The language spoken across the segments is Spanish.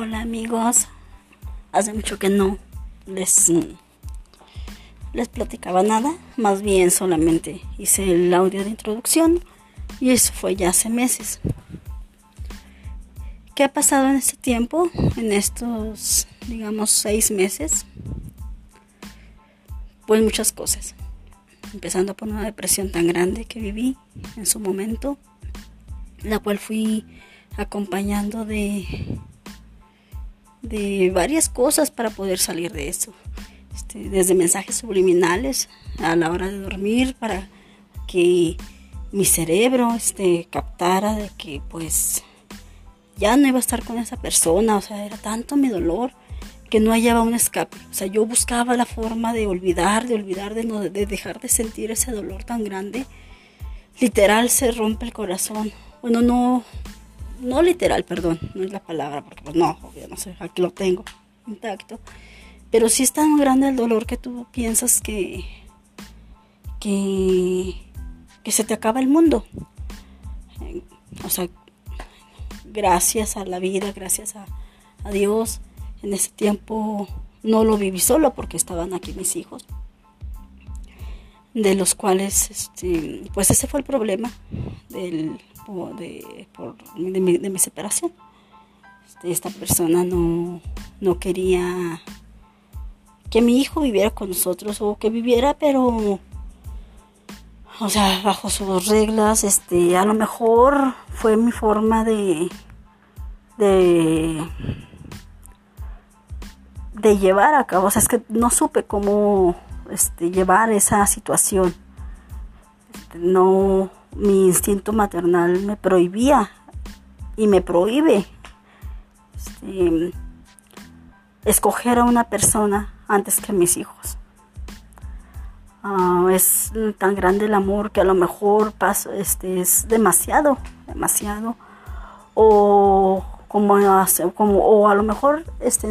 Hola amigos, hace mucho que no les, les platicaba nada, más bien solamente hice el audio de introducción y eso fue ya hace meses. ¿Qué ha pasado en este tiempo, en estos, digamos, seis meses? Pues muchas cosas, empezando por una depresión tan grande que viví en su momento, la cual fui acompañando de de varias cosas para poder salir de eso. Este, desde mensajes subliminales a la hora de dormir para que mi cerebro este, captara de que pues ya no iba a estar con esa persona, o sea, era tanto mi dolor que no hallaba un escape. O sea, yo buscaba la forma de olvidar, de olvidar, de, no, de dejar de sentir ese dolor tan grande. Literal se rompe el corazón. Bueno, no, no literal, perdón, no es la palabra, porque pues no, obvio, no sé, aquí lo tengo intacto, pero sí es tan grande el dolor que tú piensas que, que, que se te acaba el mundo. O sea, gracias a la vida, gracias a, a Dios, en ese tiempo no lo viví solo porque estaban aquí mis hijos de los cuales este, pues ese fue el problema del de, por, de, mi, separación. Este, esta persona no, no quería que mi hijo viviera con nosotros o que viviera, pero, o sea, bajo sus reglas, este, a lo mejor fue mi forma de, de, de llevar a cabo, o sea, es que no supe cómo, este, llevar esa situación. Este, no, mi instinto maternal me prohibía y me prohíbe este, escoger a una persona antes que a mis hijos. Ah, es tan grande el amor que a lo mejor paso, este, es demasiado, demasiado. O como, como o a lo mejor este,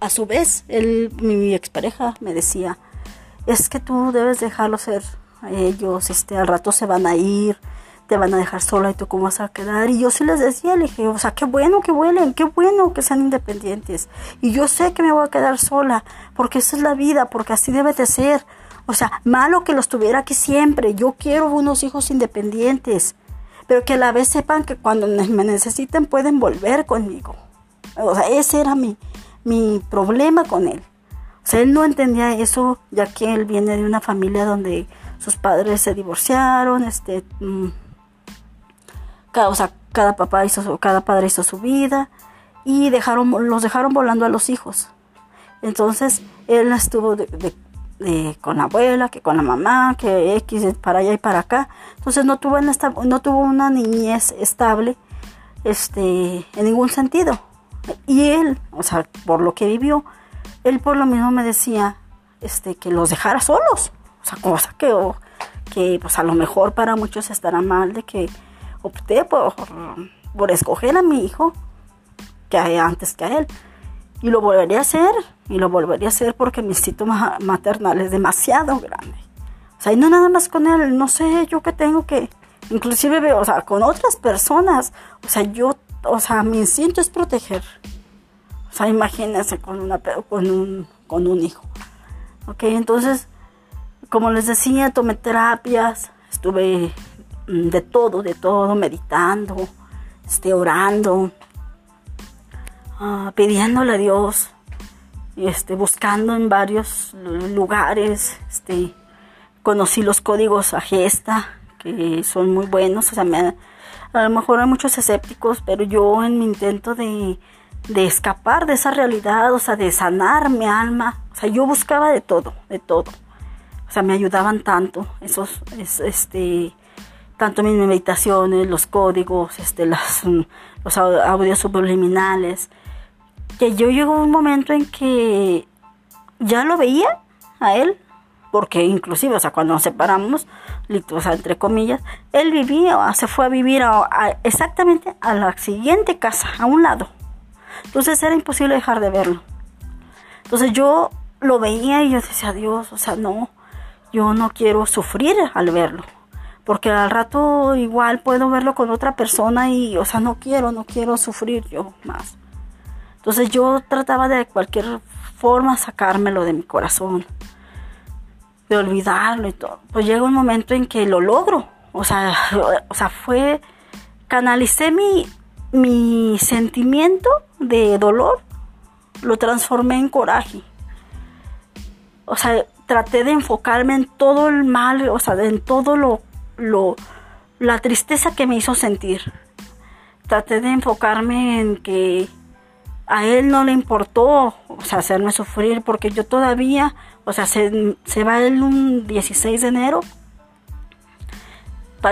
a su vez él, mi expareja me decía, es que tú debes dejarlo ser ellos este, al rato se van a ir, te van a dejar sola y tú cómo vas a quedar. Y yo sí les decía, le dije, o sea, qué bueno que vuelen, qué bueno que sean independientes. Y yo sé que me voy a quedar sola, porque esa es la vida, porque así debe de ser. O sea, malo que los tuviera aquí siempre. Yo quiero unos hijos independientes, pero que a la vez sepan que cuando me necesiten pueden volver conmigo. O sea, ese era mi, mi problema con él. O sea, él no entendía eso, ya que él viene de una familia donde sus padres se divorciaron, este, mm, cada, o sea, cada papá hizo, cada padre hizo su vida y dejaron, los dejaron volando a los hijos. Entonces él estuvo con la abuela, que con la mamá, que X para allá y para acá. Entonces no tuvo, esta, no tuvo una niñez estable este, en ningún sentido. Y él, o sea, por lo que vivió, él por lo mismo me decía este, que los dejara solos. O sea, cosa que, que pues a lo mejor para muchos estará mal de que opté por, por escoger a mi hijo que antes que a él. Y lo volvería a hacer, y lo volvería a hacer porque mi instinto maternal es demasiado grande. O sea, y no nada más con él, no sé, yo que tengo que, inclusive veo, o sea, con otras personas, o sea, yo, o sea, mi instinto es proteger. O sea, imagínense con, una, con, un, con un hijo. Ok, entonces, como les decía, tomé terapias, estuve mm, de todo, de todo, meditando, este, orando, uh, pidiéndole a Dios, este, buscando en varios lugares, este, conocí los códigos a que son muy buenos, o sea, a lo mejor hay muchos escépticos, pero yo en mi intento de, de escapar de esa realidad, o sea, de sanar mi alma, o sea, yo buscaba de todo, de todo. O sea, me ayudaban tanto esos, este, tanto mis meditaciones, los códigos, este, los audios subliminales, que yo llegó un momento en que ya lo veía a él, porque inclusive, o sea, cuando nos separamos, o entre comillas, él vivía, se fue a vivir exactamente a la siguiente casa, a un lado. Entonces era imposible dejar de verlo. Entonces yo lo veía y yo decía, Dios, o sea, no, yo no quiero sufrir al verlo. Porque al rato igual puedo verlo con otra persona y, o sea, no quiero, no quiero sufrir yo más. Entonces yo trataba de cualquier forma sacármelo de mi corazón, de olvidarlo y todo. Pues llega un momento en que lo logro. O sea, o sea fue, canalicé mi, mi sentimiento de dolor, lo transformé en coraje. O sea, traté de enfocarme en todo el mal, o sea, en todo lo, lo, la tristeza que me hizo sentir. Traté de enfocarme en que a él no le importó, o sea, hacerme sufrir, porque yo todavía, o sea, se, va él un 16 de enero.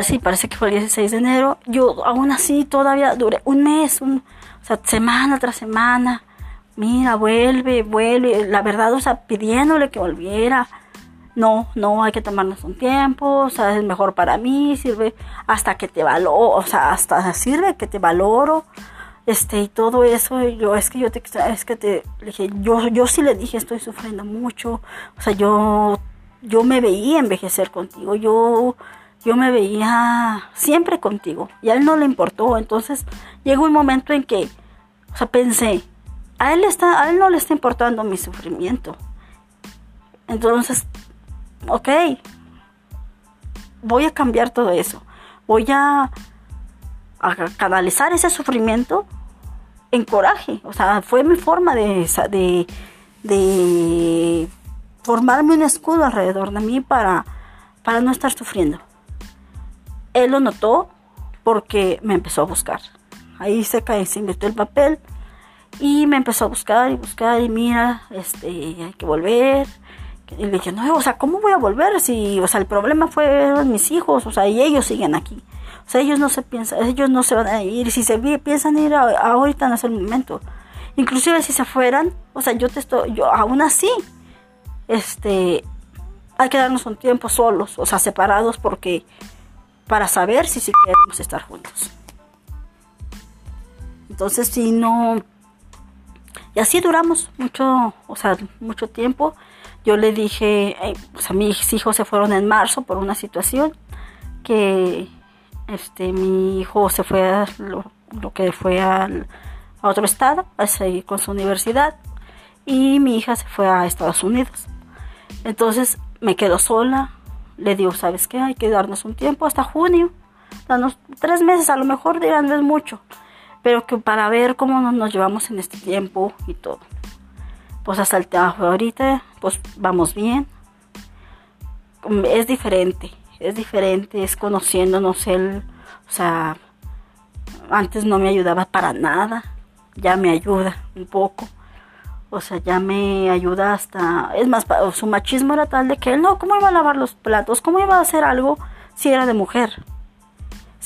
Sí, parece que fue el 16 de enero. Yo aún así todavía duré un mes, un, o sea, semana tras semana. Mira, vuelve, vuelve. La verdad, o sea, pidiéndole que volviera. No, no, hay que tomarnos un tiempo, o sea, es mejor para mí, sirve hasta que te valoro, o sea, hasta sirve que te valoro, este, y todo eso, yo, es que yo te, es que te, dije, yo, yo sí le dije, estoy sufriendo mucho, o sea, yo, yo me veía envejecer contigo, yo, yo me veía siempre contigo, y a él no le importó, entonces llegó un momento en que, o sea, pensé, a él, está, a él no le está importando mi sufrimiento, entonces ok, voy a cambiar todo eso. Voy a, canalizar ese sufrimiento en coraje. O sea, fue mi forma de, de, de formarme un escudo alrededor de mí para, para no estar sufriendo. Él lo notó porque me empezó a buscar. Ahí se cae, se invirtió el papel y me empezó a buscar y buscar y mira, este, hay que volver, y le dije, no, o sea, ¿cómo voy a volver? Si, o sea, el problema fue mis hijos, o sea, y ellos siguen aquí. O sea, ellos no se piensan, ellos no se van a ir. Si se piensan ir ahorita no es el momento. Inclusive si se fueran, o sea, yo te estoy, yo aún así, este, hay que darnos un tiempo solos, o sea, separados porque, para saber si sí queremos estar juntos. Entonces, si no, y así duramos mucho, o sea, mucho tiempo yo le dije, eh, a mis hijos se fueron en marzo por una situación que este mi hijo se fue a lo, que fue a otro estado a seguir con su universidad y mi hija se fue a Estados Unidos. Entonces me quedo sola, le digo, ¿sabes qué? Hay que darnos un tiempo hasta junio, darnos tres meses, a lo mejor dirán no es mucho, pero que para ver cómo nos llevamos en este tiempo y todo pues hasta el trabajo ahorita, pues vamos bien. Es diferente, es diferente, es conociéndonos él, o sea, antes no me ayudaba para nada, ya me ayuda un poco. O sea, ya me ayuda hasta... Es más, su machismo era tal de que él no, ¿cómo iba a lavar los platos? ¿Cómo iba a hacer algo si era de mujer?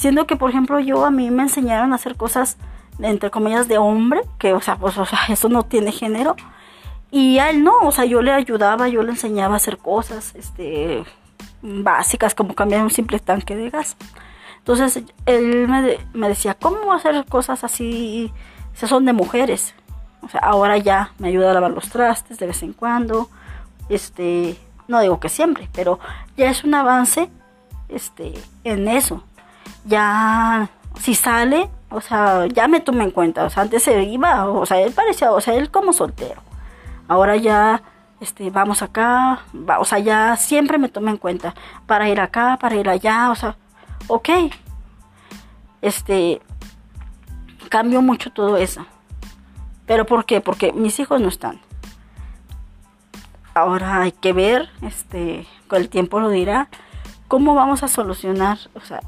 Siendo que, por ejemplo, yo a mí me enseñaron a hacer cosas, entre comillas, de hombre, que, o sea, pues, eso no tiene género. Y a él no, o sea, yo le ayudaba, yo le enseñaba a hacer cosas este, básicas como cambiar un simple tanque de gas. Entonces él me, me decía, ¿cómo hacer cosas así? Si son de mujeres. O sea, ahora ya me ayuda a lavar los trastes de vez en cuando. Este, no digo que siempre, pero ya es un avance este, en eso. Ya, si sale, o sea, ya me toma en cuenta. O sea, antes se iba, o sea, él parecía, o sea, él como soltero ahora ya este, vamos acá, o sea, ya siempre me toma en cuenta para ir acá, para ir allá, o sea, ok, este, cambio mucho todo eso. ¿Pero por qué? Porque mis hijos no están. Ahora hay que ver, este, con el tiempo lo dirá, cómo vamos a solucionar, o sea,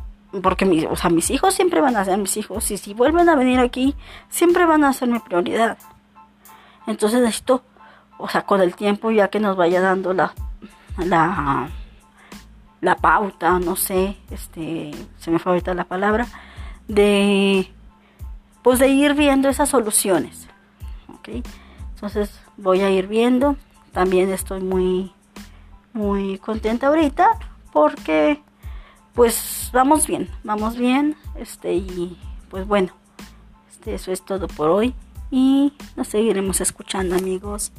porque mis, o sea, mis hijos siempre van a ser mis hijos y si vuelven a venir aquí, siempre van a ser mi prioridad. Entonces necesito o sea, con el tiempo ya que nos vaya dando la, la, la pauta, no sé, este, se me fue ahorita la palabra, de, pues de ir viendo esas soluciones. Entonces voy a ir viendo, también estoy muy, muy contenta ahorita porque, pues, vamos bien, vamos bien, este, y pues bueno, este, eso es todo por hoy y nos seguiremos escuchando amigos.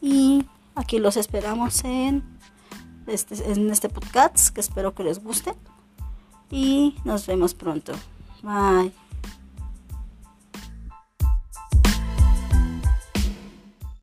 Y aquí los esperamos en este, en este podcast que espero que les guste. Y nos vemos pronto. Bye.